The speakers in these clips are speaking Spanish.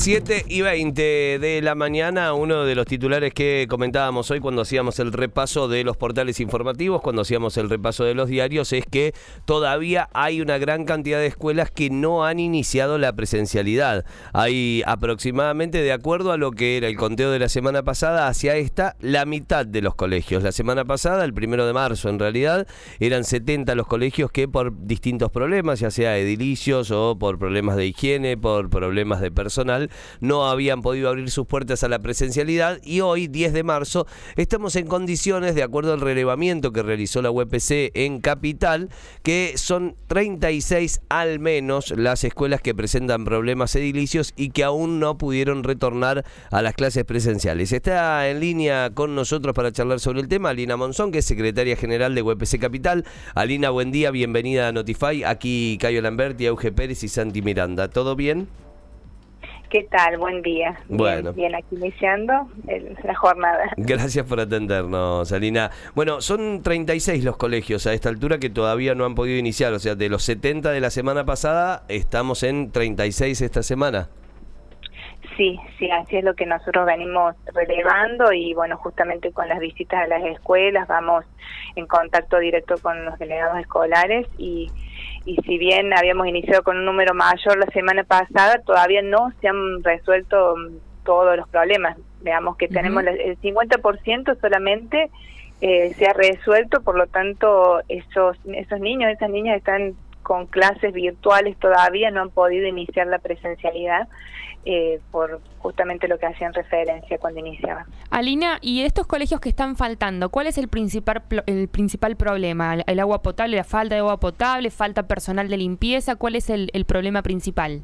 7 y 20 de la mañana, uno de los titulares que comentábamos hoy cuando hacíamos el repaso de los portales informativos, cuando hacíamos el repaso de los diarios, es que todavía hay una gran cantidad de escuelas que no han iniciado la presencialidad. Hay aproximadamente, de acuerdo a lo que era el conteo de la semana pasada, hacia esta, la mitad de los colegios. La semana pasada, el primero de marzo en realidad, eran 70 los colegios que por distintos problemas, ya sea edilicios o por problemas de higiene, por problemas de personal, no habían podido abrir sus puertas a la presencialidad y hoy, 10 de marzo, estamos en condiciones, de acuerdo al relevamiento que realizó la UPC en Capital, que son 36 al menos las escuelas que presentan problemas edilicios y que aún no pudieron retornar a las clases presenciales. Está en línea con nosotros para charlar sobre el tema Alina Monzón, que es secretaria general de UPC Capital. Alina, buen día, bienvenida a Notify. Aquí Cayo Lamberti, Auge Pérez y Santi Miranda. ¿Todo bien? ¿Qué tal? Buen día. Bueno. Bien, aquí iniciando la jornada. Gracias por atendernos, Alina. Bueno, son 36 los colegios a esta altura que todavía no han podido iniciar. O sea, de los 70 de la semana pasada, estamos en 36 esta semana. Sí, sí, así es lo que nosotros venimos relevando y bueno, justamente con las visitas a las escuelas vamos en contacto directo con los delegados escolares y y si bien habíamos iniciado con un número mayor la semana pasada, todavía no se han resuelto mm, todos los problemas. Veamos que tenemos el 50% solamente eh, se ha resuelto, por lo tanto esos, esos niños, esas niñas están con clases virtuales todavía, no han podido iniciar la presencialidad eh, por justamente lo que hacían referencia cuando iniciaban. Alina, y estos colegios que están faltando, ¿cuál es el principal, el principal problema? ¿El agua potable, la falta de agua potable, falta personal de limpieza? ¿Cuál es el problema principal?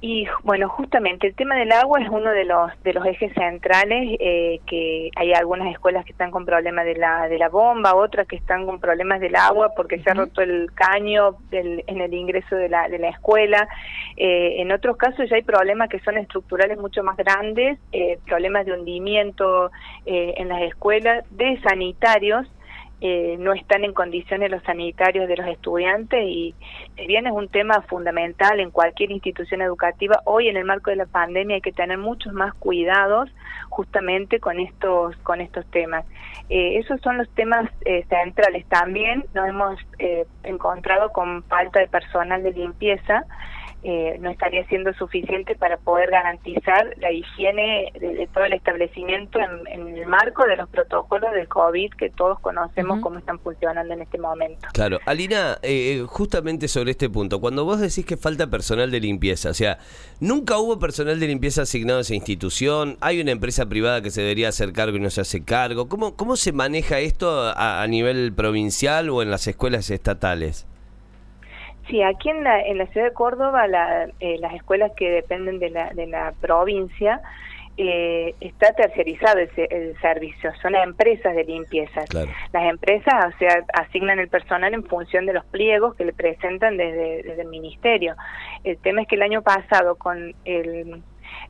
Y bueno, justamente el tema del agua es uno de los de los ejes centrales, eh, que hay algunas escuelas que están con problemas de la de la bomba, otras que están con problemas del agua porque se ha roto el caño en el ingreso de la de la escuela. Eh, en otros casos ya hay problemas que son estructurales mucho más grandes, eh, problemas de hundimiento en las escuelas, de sanitarios eh, no están en condiciones los sanitarios de los estudiantes y si bien es un tema fundamental en cualquier institución educativa, hoy en el marco de la pandemia hay que tener muchos más cuidados justamente con estos con estos temas. Eh, esos son los temas eh, centrales. También nos hemos encontrado con falta de personal de limpieza eh, no estaría siendo suficiente para poder garantizar la higiene de, todo el establecimiento en, el marco de los protocolos del COVID que todos conocemos cómo están funcionando en este momento. Claro, Alina, eh, justamente sobre este punto, cuando vos decís que falta personal de limpieza, o sea, nunca hubo personal de limpieza asignado a esa institución, hay una empresa privada que se debería hacer cargo y no se hace cargo, ¿cómo, cómo se maneja esto a nivel provincial o en las escuelas estatales? Sí, aquí en la, en la ciudad de Córdoba, la, eh, las escuelas que dependen de la, de la provincia, eh, está tercerizado el, servicio, son empresas de limpieza. Las empresas o sea, asignan el personal en función de los pliegos que le presentan desde, desde el ministerio. El tema es que el año pasado con el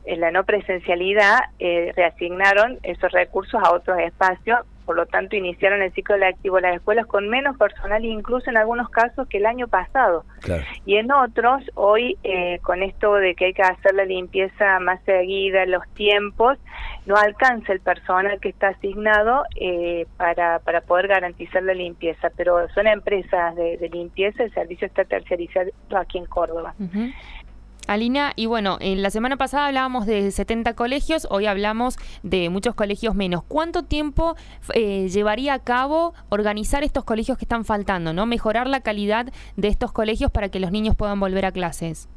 en la no presencialidad eh, reasignaron esos recursos a otros espacios, por lo tanto iniciaron el ciclo lectivo las escuelas con menos personal, incluso en algunos casos que el año pasado. Y en otros, hoy eh, con esto de que hay que hacer la limpieza más seguida, los tiempos, no alcanza el personal que está asignado eh, para, para poder garantizar la limpieza, pero son empresas de, limpieza, el servicio está tercerizado aquí en Córdoba. Alina, y bueno, en la semana pasada hablábamos de 70 colegios, hoy hablamos de muchos colegios menos. ¿Cuánto tiempo eh, llevaría a cabo organizar estos colegios que están faltando, no? Mejorar la calidad de estos colegios para que los niños puedan volver a clases.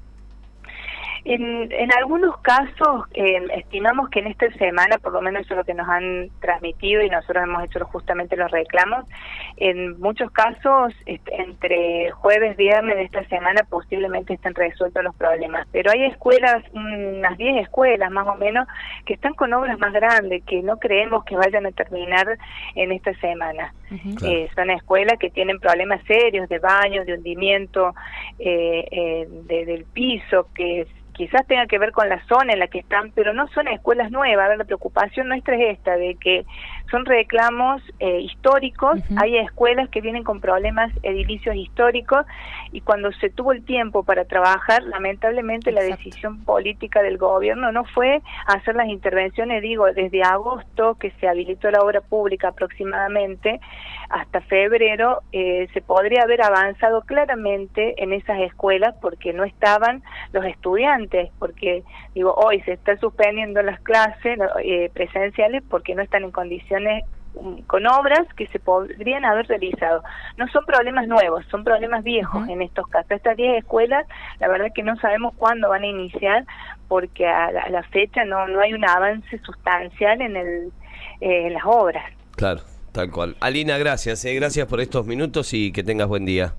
En, en algunos casos eh, estimamos que en esta semana, por lo menos eso es lo que nos han transmitido y nosotros hemos hecho justamente los reclamos, en muchos casos este, entre jueves, viernes de esta semana posiblemente estén resueltos los problemas. Pero hay escuelas, unas 10 escuelas más o menos, que están con obras más grandes, que no creemos que vayan a terminar en esta semana. Eh, son escuelas que tienen problemas serios de baños, de hundimiento eh, del piso, que quizás tenga que ver con la zona en la que están, pero no son escuelas nuevas. la preocupación nuestra es esta, de que son reclamos eh, históricos, hay escuelas que vienen con problemas edilicios históricos y cuando se tuvo el tiempo para trabajar, lamentablemente la decisión política del gobierno no fue hacer las intervenciones, digo, desde agosto que se habilitó la obra pública aproximadamente hasta febrero, eh, se podría haber avanzado claramente en esas escuelas porque no estaban los estudiantes, porque digo, hoy se está suspendiendo las clases eh, presenciales porque no están en condiciones con obras que se podrían haber realizado. No son problemas nuevos, son problemas viejos en estos casos. Estas 10 escuelas, la verdad que no sabemos cuándo van a iniciar porque a la, fecha no, no hay un avance sustancial en, el, eh, en las obras. Claro, tal cual. Alina, gracias. Eh, gracias por estos minutos y que tengas buen día.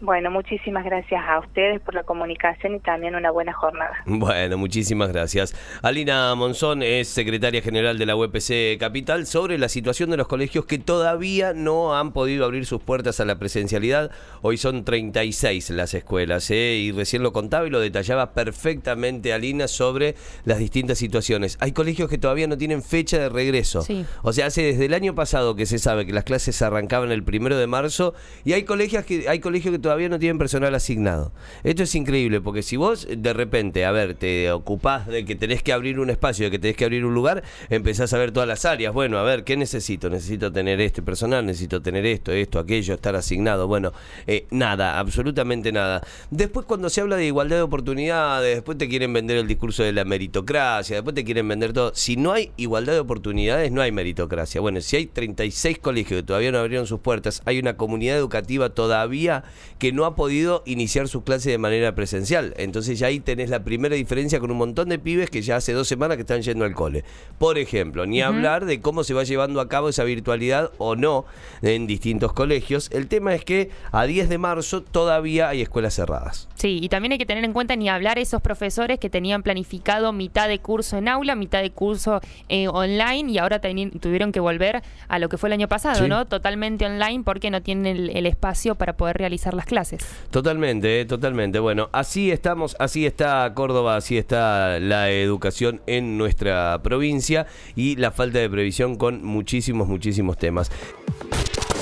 Bueno, muchísimas gracias a ustedes por la comunicación y también una buena jornada. Bueno, muchísimas gracias. Alina Monzón es secretaria general de la UPC Capital sobre la situación de los colegios que todavía no han podido abrir sus puertas a la presencialidad. Hoy son 36 las escuelas ¿eh? y recién lo contaba y lo detallaba perfectamente Alina sobre las distintas situaciones. Hay colegios que todavía no tienen fecha de regreso. O sea, hace desde el año pasado que se sabe que las clases arrancaban el primero de marzo y hay colegios que hay colegios que todavía no tienen personal asignado. Esto es increíble porque si vos de repente, a ver, te ocupás de que tenés que abrir un espacio, de que tenés que abrir un lugar, empezás a ver todas las áreas. Bueno, a ver, ¿qué necesito? Necesito tener este personal, necesito tener esto, esto, aquello, estar asignado. Bueno, eh, nada, absolutamente nada. Después cuando se habla de igualdad de oportunidades, después te quieren vender el discurso de la meritocracia, después te quieren vender todo. Si no hay igualdad de oportunidades, no hay meritocracia. Bueno, si hay 36 colegios que todavía no abrieron sus puertas, hay una comunidad educativa todavía que no ha podido iniciar sus clases de manera presencial. Entonces ya ahí tenés la primera diferencia con un montón de pibes que ya hace dos semanas que están yendo al cole. Por ejemplo, ni hablar de cómo se va llevando a cabo esa virtualidad o no en distintos colegios. El tema es que a 10 de marzo todavía hay escuelas cerradas. Sí, y también hay que tener en cuenta ni hablar esos profesores que tenían planificado mitad de curso en aula, mitad de curso eh, online y ahora tuvieron que volver a lo que fue el año pasado, ¿no? Totalmente online porque no tienen el espacio para poder realizar las clases. Totalmente, eh, totalmente. Bueno, así estamos, así está Córdoba, así está la educación en nuestra provincia y la falta de previsión con muchísimos, muchísimos temas.